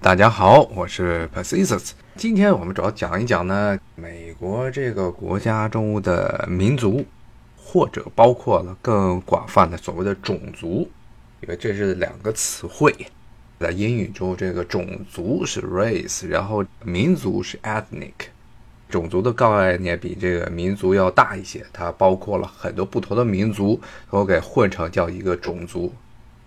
大家好，我是 Pacisus。今天我们主要讲一讲呢，美国这个国家中的民族，或者包括了更广泛的所谓的种族，因为这是两个词汇。在英语中，这个种族是 race，然后民族是 ethnic。种族的概念比这个民族要大一些，它包括了很多不同的民族，都给混成叫一个种族。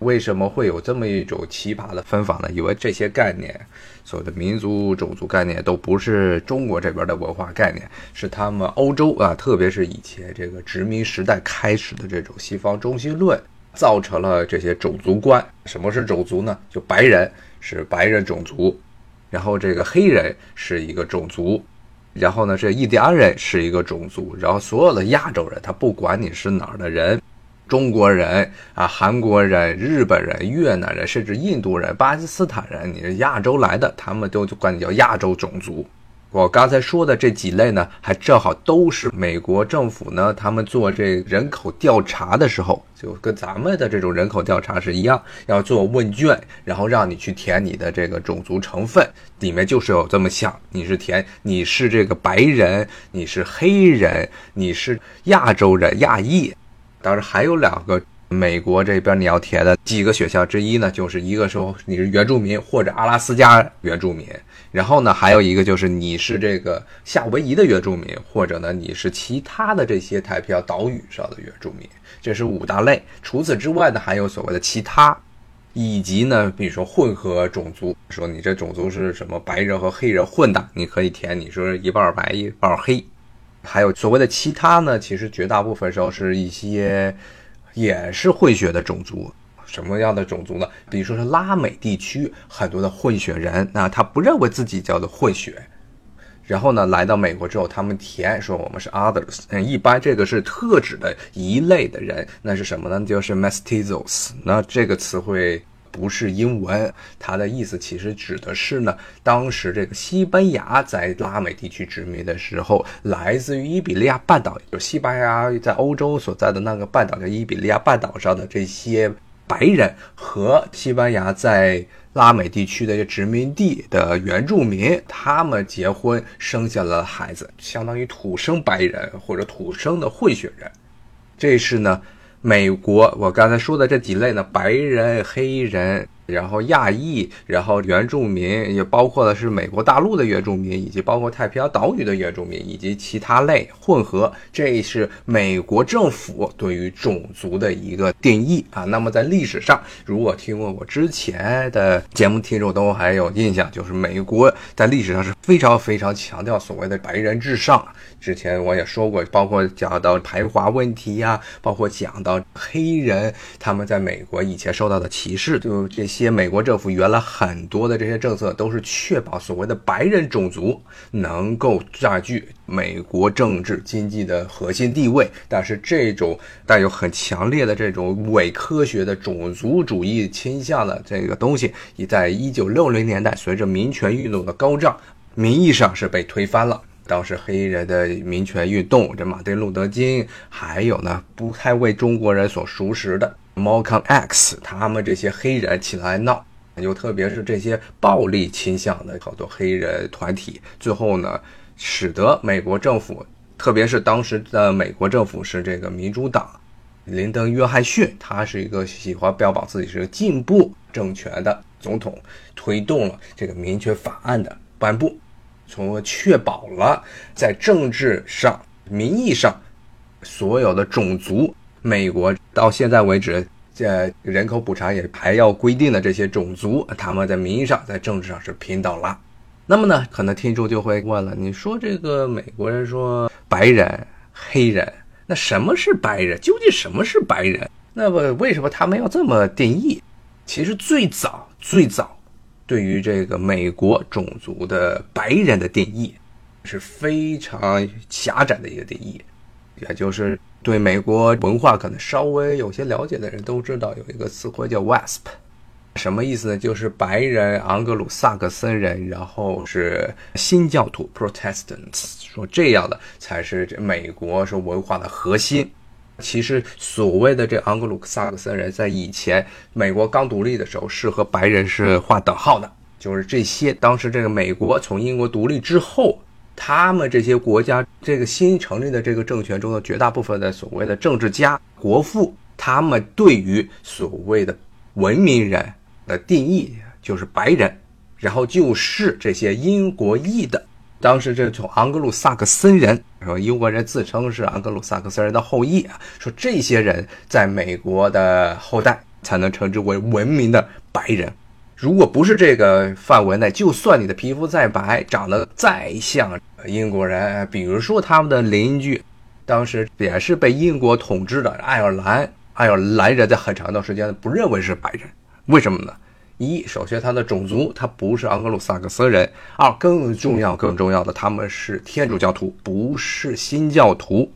为什么会有这么一种奇葩的分法呢？因为这些概念，所谓的民族、种族概念，都不是中国这边的文化概念，是他们欧洲啊，特别是以前这个殖民时代开始的这种西方中心论，造成了这些种族观。什么是种族呢？就白人是白人种族，然后这个黑人是一个种族。然后呢，这印第安人是一个种族，然后所有的亚洲人，他不管你是哪儿的人，中国人啊、韩国人、日本人、越南人，甚至印度人、巴基斯坦人，你是亚洲来的，他们都管你叫亚洲种族。我刚才说的这几类呢，还正好都是美国政府呢，他们做这人口调查的时候，就跟咱们的这种人口调查是一样，要做问卷，然后让你去填你的这个种族成分，里面就是有这么想，你是填你是这个白人，你是黑人，你是亚洲人亚裔，当然还有两个。美国这边你要填的几个选项之一呢，就是一个说你是原住民或者阿拉斯加原住民，然后呢还有一个就是你是这个夏威夷的原住民，或者呢你是其他的这些太平洋岛屿上的原住民，这是五大类。除此之外呢，还有所谓的其他，以及呢比如说混合种族，说你这种族是什么白人和黑人混的，你可以填你说一半白一半黑。还有所谓的其他呢，其实绝大部分时候是一些。也是混血的种族，什么样的种族呢？比如说是拉美地区很多的混血人，那他不认为自己叫做混血，然后呢来到美国之后，他们填说我们是 others，嗯，一般这个是特指的一类的人，那是什么呢？就是 mestizos，那这个词汇。不是英文，它的意思其实指的是呢，当时这个西班牙在拉美地区殖民的时候，来自于伊比利亚半岛，就西班牙在欧洲所在的那个半岛叫伊比利亚半岛上的这些白人和西班牙在拉美地区的殖民地的原住民，他们结婚生下了孩子，相当于土生白人或者土生的混血人，这是呢。美国，我刚才说的这几类呢，白人、黑人。然后亚裔，然后原住民，也包括的是美国大陆的原住民，以及包括太平洋岛屿的原住民，以及其他类混合。这是美国政府对于种族的一个定义啊。那么在历史上，如果听过我之前的节目，听众都还有印象，就是美国在历史上是非常非常强调所谓的白人至上。之前我也说过，包括讲到排华问题呀，包括讲到黑人他们在美国以前受到的歧视，就这些。些美国政府原来很多的这些政策都是确保所谓的白人种族能够占据美国政治经济的核心地位，但是这种带有很强烈的这种伪科学的种族主义倾向的这个东西，已在一九六零年代随着民权运动的高涨，名义上是被推翻了。当时黑人的民权运动，这马丁路德金，还有呢不太为中国人所熟识的。Malcolm X，他们这些黑人起来闹，又特别是这些暴力倾向的好多黑人团体，最后呢，使得美国政府，特别是当时的美国政府是这个民主党，林登·约翰逊，他是一个喜欢标榜自己是个进步政权的总统，推动了这个民权法案的颁布，从而确保了在政治上、名义上所有的种族。美国到现在为止，这人口普查也还要规定的这些种族，他们在名义上在政治上是平等了。那么呢，可能听众就会问了：你说这个美国人说白人、黑人，那什么是白人？究竟什么是白人？那么为什么他们要这么定义？其实最早最早，对于这个美国种族的白人的定义是非常狭窄的一个定义，也就是。对美国文化可能稍微有些了解的人都知道，有一个词汇叫 WASP，什么意思呢？就是白人、盎格鲁撒克森人，然后是新教徒 （Protestants），说这样的才是这美国是文化的核心。其实所谓的这盎格鲁撒克森人，在以前美国刚独立的时候，是和白人是划等号的。就是这些当时这个美国从英国独立之后，他们这些国家这个新成立的这个政权中的绝大部分的所谓的政治家、国父，他们对于所谓的文明人的定义就是白人，然后就是这些英国裔的。当时这从盎格鲁撒克森人，说英国人自称是盎格鲁撒克森人的后裔啊，说这些人在美国的后代才能称之为文明的白人。如果不是这个范围内，就算你的皮肤再白，长得再像英国人，比如说他们的邻居，当时也是被英国统治的爱尔兰，爱尔兰人在很长一段时间不认为是白人，为什么呢？一，首先他的种族他不是盎格鲁撒克森人；二，更重要更重要的，他们是天主教徒，不是新教徒。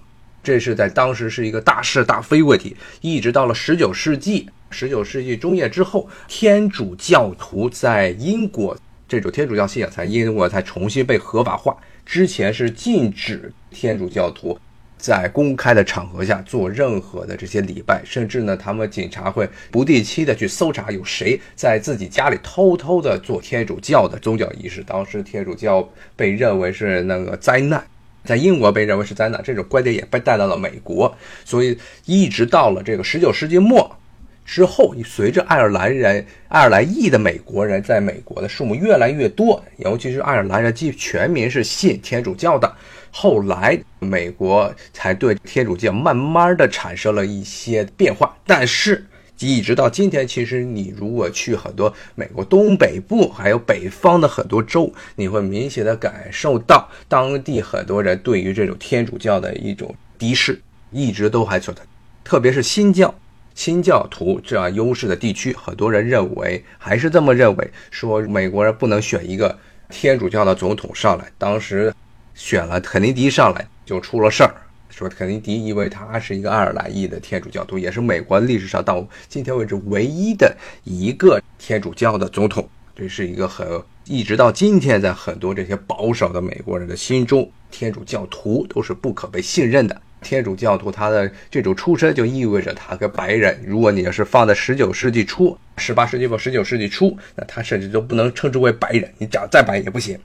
这是在当时是一个大是大非问题。一直到了十九世纪，十九世纪中叶之后，天主教徒在英国这种天主教信仰在英国才重新被合法化。之前是禁止天主教徒。在公开的场合下做任何的这些礼拜，甚至呢，他们警察会不定期的去搜查有谁在自己家里偷偷的做天主教的宗教仪式。当时天主教被认为是那个灾难，在英国被认为是灾难，这种观点也被带到了美国。所以一直到了这个十九世纪末之后，随着爱尔兰人、爱尔兰裔的美国人在美国的数目越来越多，尤其是爱尔兰人，即全民是信天主教的。后来，美国才对天主教慢慢的产生了一些变化，但是一直到今天，其实你如果去很多美国东北部还有北方的很多州，你会明显的感受到当地很多人对于这种天主教的一种敌视，一直都还存在。特别是新教、新教徒这样优势的地区，很多人认为还是这么认为，说美国人不能选一个天主教的总统上来。当时。选了肯尼迪上来就出了事儿，说肯尼迪因为他是一个爱尔兰裔的天主教徒，也是美国历史上到今天为止唯一的一个天主教的总统，这是一个很一直到今天在很多这些保守的美国人的心中，天主教徒都是不可被信任的。天主教徒他的这种出身就意味着他跟白人，如果你要是放在十九世纪初、十八世纪末、十九世纪初，那他甚至都不能称之为白人，你长再白也不行。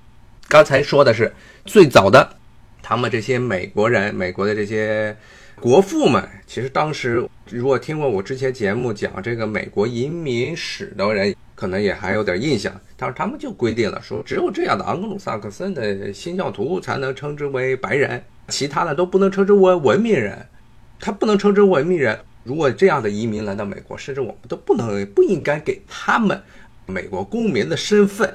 刚才说的是最早的，他们这些美国人，美国的这些国父们，其实当时如果听过我之前节目讲这个美国移民史的人，可能也还有点印象。当时他们就规定了，说只有这样的盎格鲁撒克森的新教徒才能称之为白人，其他的都不能称之为文明人。他不能称之为文明人。如果这样的移民来到美国，甚至我们都不能不应该给他们美国公民的身份。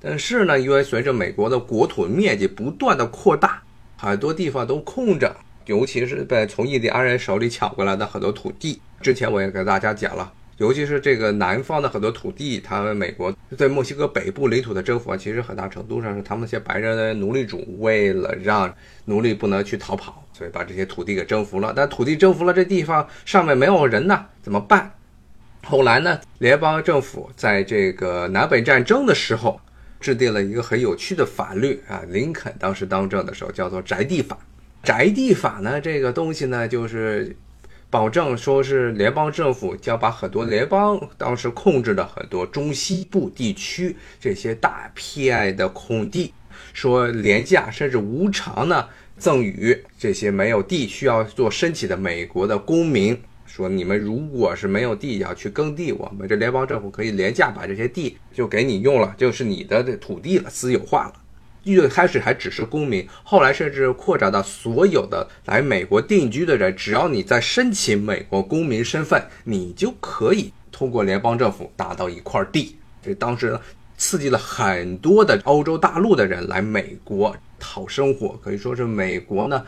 但是呢，因为随着美国的国土面积不断的扩大，很多地方都空着，尤其是被从印第安人手里抢过来的很多土地。之前我也跟大家讲了，尤其是这个南方的很多土地，他们美国对墨西哥北部领土的征服，其实很大程度上是他们那些白人的奴隶主为了让奴隶不能去逃跑，所以把这些土地给征服了。但土地征服了，这地方上面没有人呢，怎么办？后来呢，联邦政府在这个南北战争的时候。制定了一个很有趣的法律啊，林肯当时当政的时候叫做宅地法。宅地法呢，这个东西呢，就是保证说是联邦政府将把很多联邦当时控制的很多中西部地区这些大片的空地，说廉价甚至无偿呢赠予这些没有地需要做申请的美国的公民。说你们如果是没有地要去耕地，我们这联邦政府可以廉价把这些地就给你用了，就是你的这土地了，私有化了。最开始还只是公民，后来甚至扩展到所有的来美国定居的人，只要你在申请美国公民身份，你就可以通过联邦政府拿到一块地。这当时呢刺激了很多的欧洲大陆的人来美国讨生活，可以说是美国呢。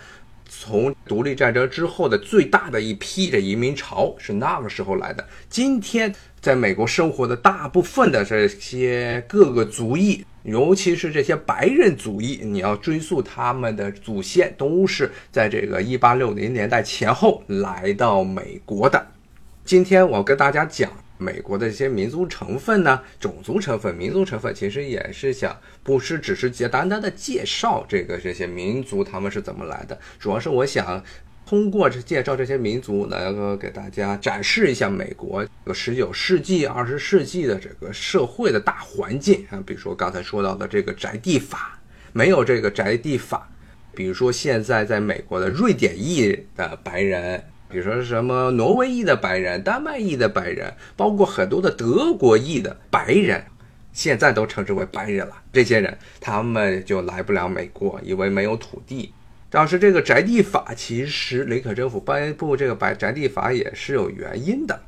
从独立战争之后的最大的一批这移民潮是那个时候来的。今天在美国生活的大部分的这些各个族裔，尤其是这些白人族裔，你要追溯他们的祖先，都是在这个一八六零年代前后来到美国的。今天我跟大家讲。美国的一些民族成分呢，种族成分、民族成分，其实也是想不是只是简单单的介绍这个这些民族他们是怎么来的，主要是我想通过这介绍这些民族，能够给大家展示一下美国有十九世纪、二十世纪的这个社会的大环境啊。比如说刚才说到的这个宅地法，没有这个宅地法，比如说现在在美国的瑞典裔的白人，比如说什么挪威裔的白人、丹麦裔的白人，包括很多的德国裔的白人，现在都称之为白人了。这些人他们就来不了美国，因为没有土地。当时这个宅地法，其实林肯政府颁布这个白宅地法也是有原因的，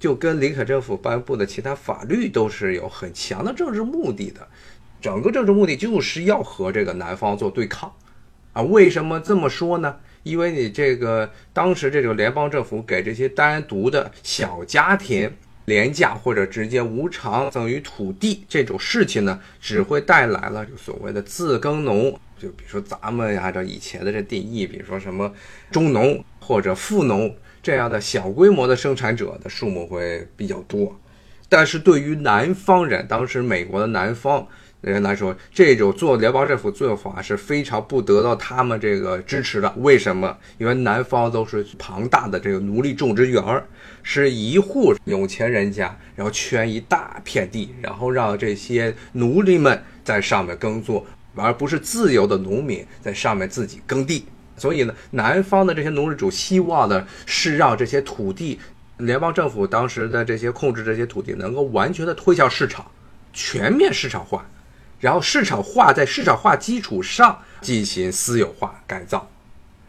就跟林肯政府颁布的其他法律都是有很强的政治目的的，整个政治目的就是要和这个南方做对抗，啊，为什么这么说呢？因为你这个当时这个联邦政府给这些单独的小家庭廉价或者直接无偿赠予土地这种事情呢，只会带来了所谓的自耕农。就比如说咱们按照以前的这定义，比如说什么中农或者富农这样的小规模的生产者的数目会比较多，但是对于南方人，当时美国的南方人来说，这种做联邦政府做法是非常不得到他们这个支持的。为什么？因为南方都是庞大的这个奴隶种植园儿，是一户有钱人家，然后圈一大片地，然后让这些奴隶们在上面耕作。而不是自由的农民在上面自己耕地，所以呢，南方的这些农业主希望的是让这些土地，联邦政府当时的这些控制这些土地能够完全的推向市场，全面市场化，然后市场化在市场化基础上进行私有化改造，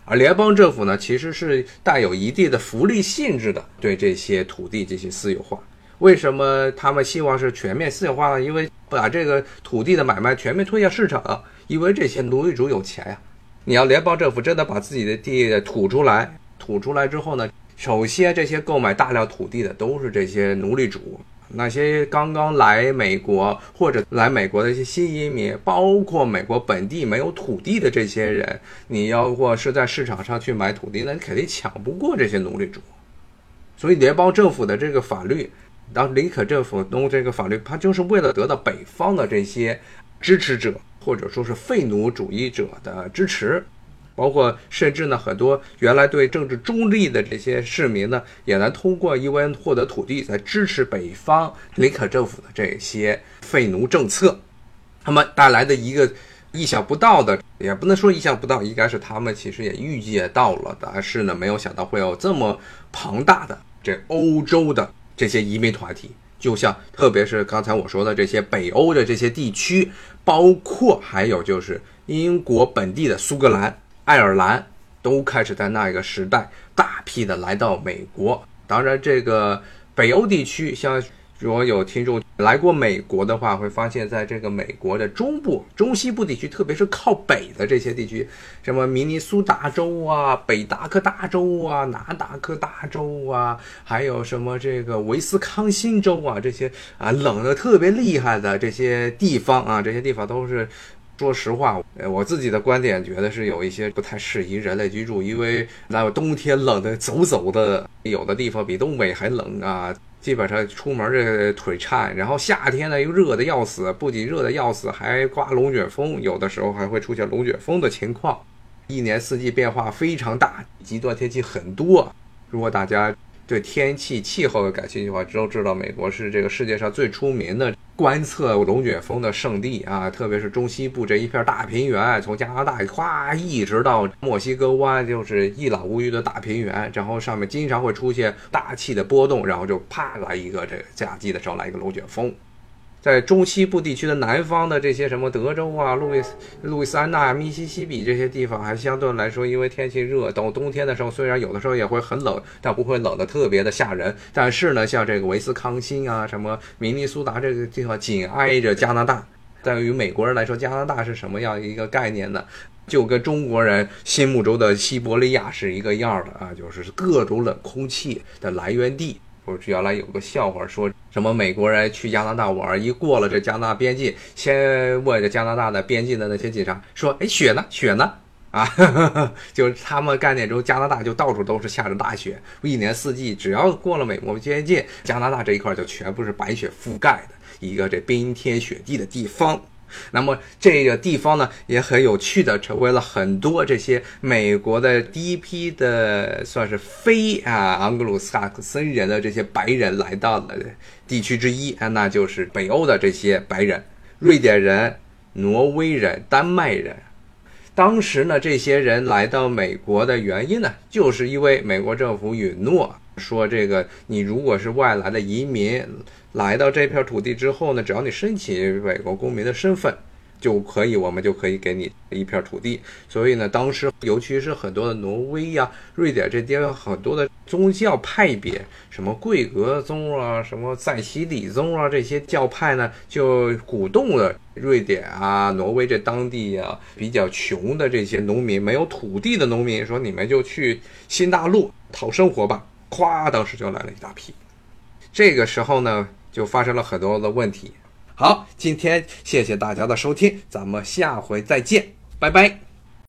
而联邦政府呢，其实是带有一定的福利性质的对这些土地进行私有化。为什么他们希望是全面私有化呢？因为把这个土地的买卖全面推向市场，因为这些奴隶主有钱呀。你要联邦政府真的把自己的地吐出来，吐出来之后呢，首先这些购买大量土地的都是这些奴隶主，那些刚刚来美国或者来美国的一些新移民，包括美国本地没有土地的这些人，你要或是在市场上去买土地，那你肯定抢不过这些奴隶主。所以联邦政府的这个法律。当林肯政府弄这个法律，他就是为了得到北方的这些支持者，或者说是废奴主义者的支持，包括甚至呢，很多原来对政治中立的这些市民呢，也能通过因为获得土地，来支持北方林肯政府的这些废奴政策。那么带来的一个意想不到的，也不能说意想不到，应该是他们其实也预见到了，但是呢，没有想到会有这么庞大的这欧洲的。这些移民团体，就像特别是刚才我说的这些北欧的这些地区，包括还有就是英国本地的苏格兰、爱尔兰，都开始在那个时代大批的来到美国。当然，这个北欧地区像。如果有听众来过美国的话，会发现在这个美国的中部、中西部地区，特别是靠北的这些地区，什么明尼苏达州啊、北达科大州啊、南达科大州啊，还有什么这个威斯康星州啊，这些啊冷的特别厉害的这些地方啊，这些地方都是，说实话，呃我自己的观点觉得是有一些不太适宜人类居住，因为那冬天冷的走走的，有的地方比东北还冷啊。基本上出门这腿颤，然后夏天呢又热的要死，不仅热的要死，还刮龙卷风，有的时候还会出现龙卷风的情况，一年四季变化非常大，极端天气很多。如果大家对天气气候感兴趣的话，都知道美国是这个世界上最出名的。观测龙卷风的圣地啊，特别是中西部这一片大平原，从加拿大咵一直到墨西哥湾，就是一览无余的大平原。然后上面经常会出现大气的波动，然后就啪来一个这个夏季的时候来一个龙卷风。在中西部地区的南方的这些什么德州啊、路易斯、路易斯安那、密西西比这些地方，还相对来说，因为天气热，到冬天的时候，虽然有的时候也会很冷，但不会冷的特别的吓人。但是呢，像这个维斯康星啊、什么明尼苏达这个地方，紧挨着加拿大。对于美国人来说，加拿大是什么样一个概念呢？就跟中国人心目中的西伯利亚是一个样的啊，就是各种冷空气的来源地。不是原来有个笑话，说什么美国人去加拿大玩，一过了这加拿大边境，先问这加拿大的边境的那些警察说：“哎，雪呢？雪呢？”啊，就是他们概念中，加拿大就到处都是下着大雪，一年四季，只要过了美国边境，加拿大这一块就全部是白雪覆盖的一个这冰天雪地的地方。那么这个地方呢也很有趣的，成为了很多这些美国的第一批的算是非啊盎格鲁撒克森人的这些白人来到了地区之一啊，那就是北欧的这些白人，瑞典人、挪威人、丹麦人。当时呢，这些人来到美国的原因呢，就是因为美国政府允诺说，这个你如果是外来的移民。来到这片土地之后呢，只要你申请美国公民的身份，就可以，我们就可以给你一片土地。所以呢，当时尤其是很多的挪威呀、瑞典这些很多的宗教派别，什么贵格宗啊、什么塞西里宗啊这些教派呢，就鼓动了瑞典啊、挪威这当地啊比较穷的这些农民，没有土地的农民，说你们就去新大陆讨生活吧。咵，当时就来了一大批。这个时候呢。就发生了很多的问题。好，今天谢谢大家的收听，咱们下回再见，拜拜。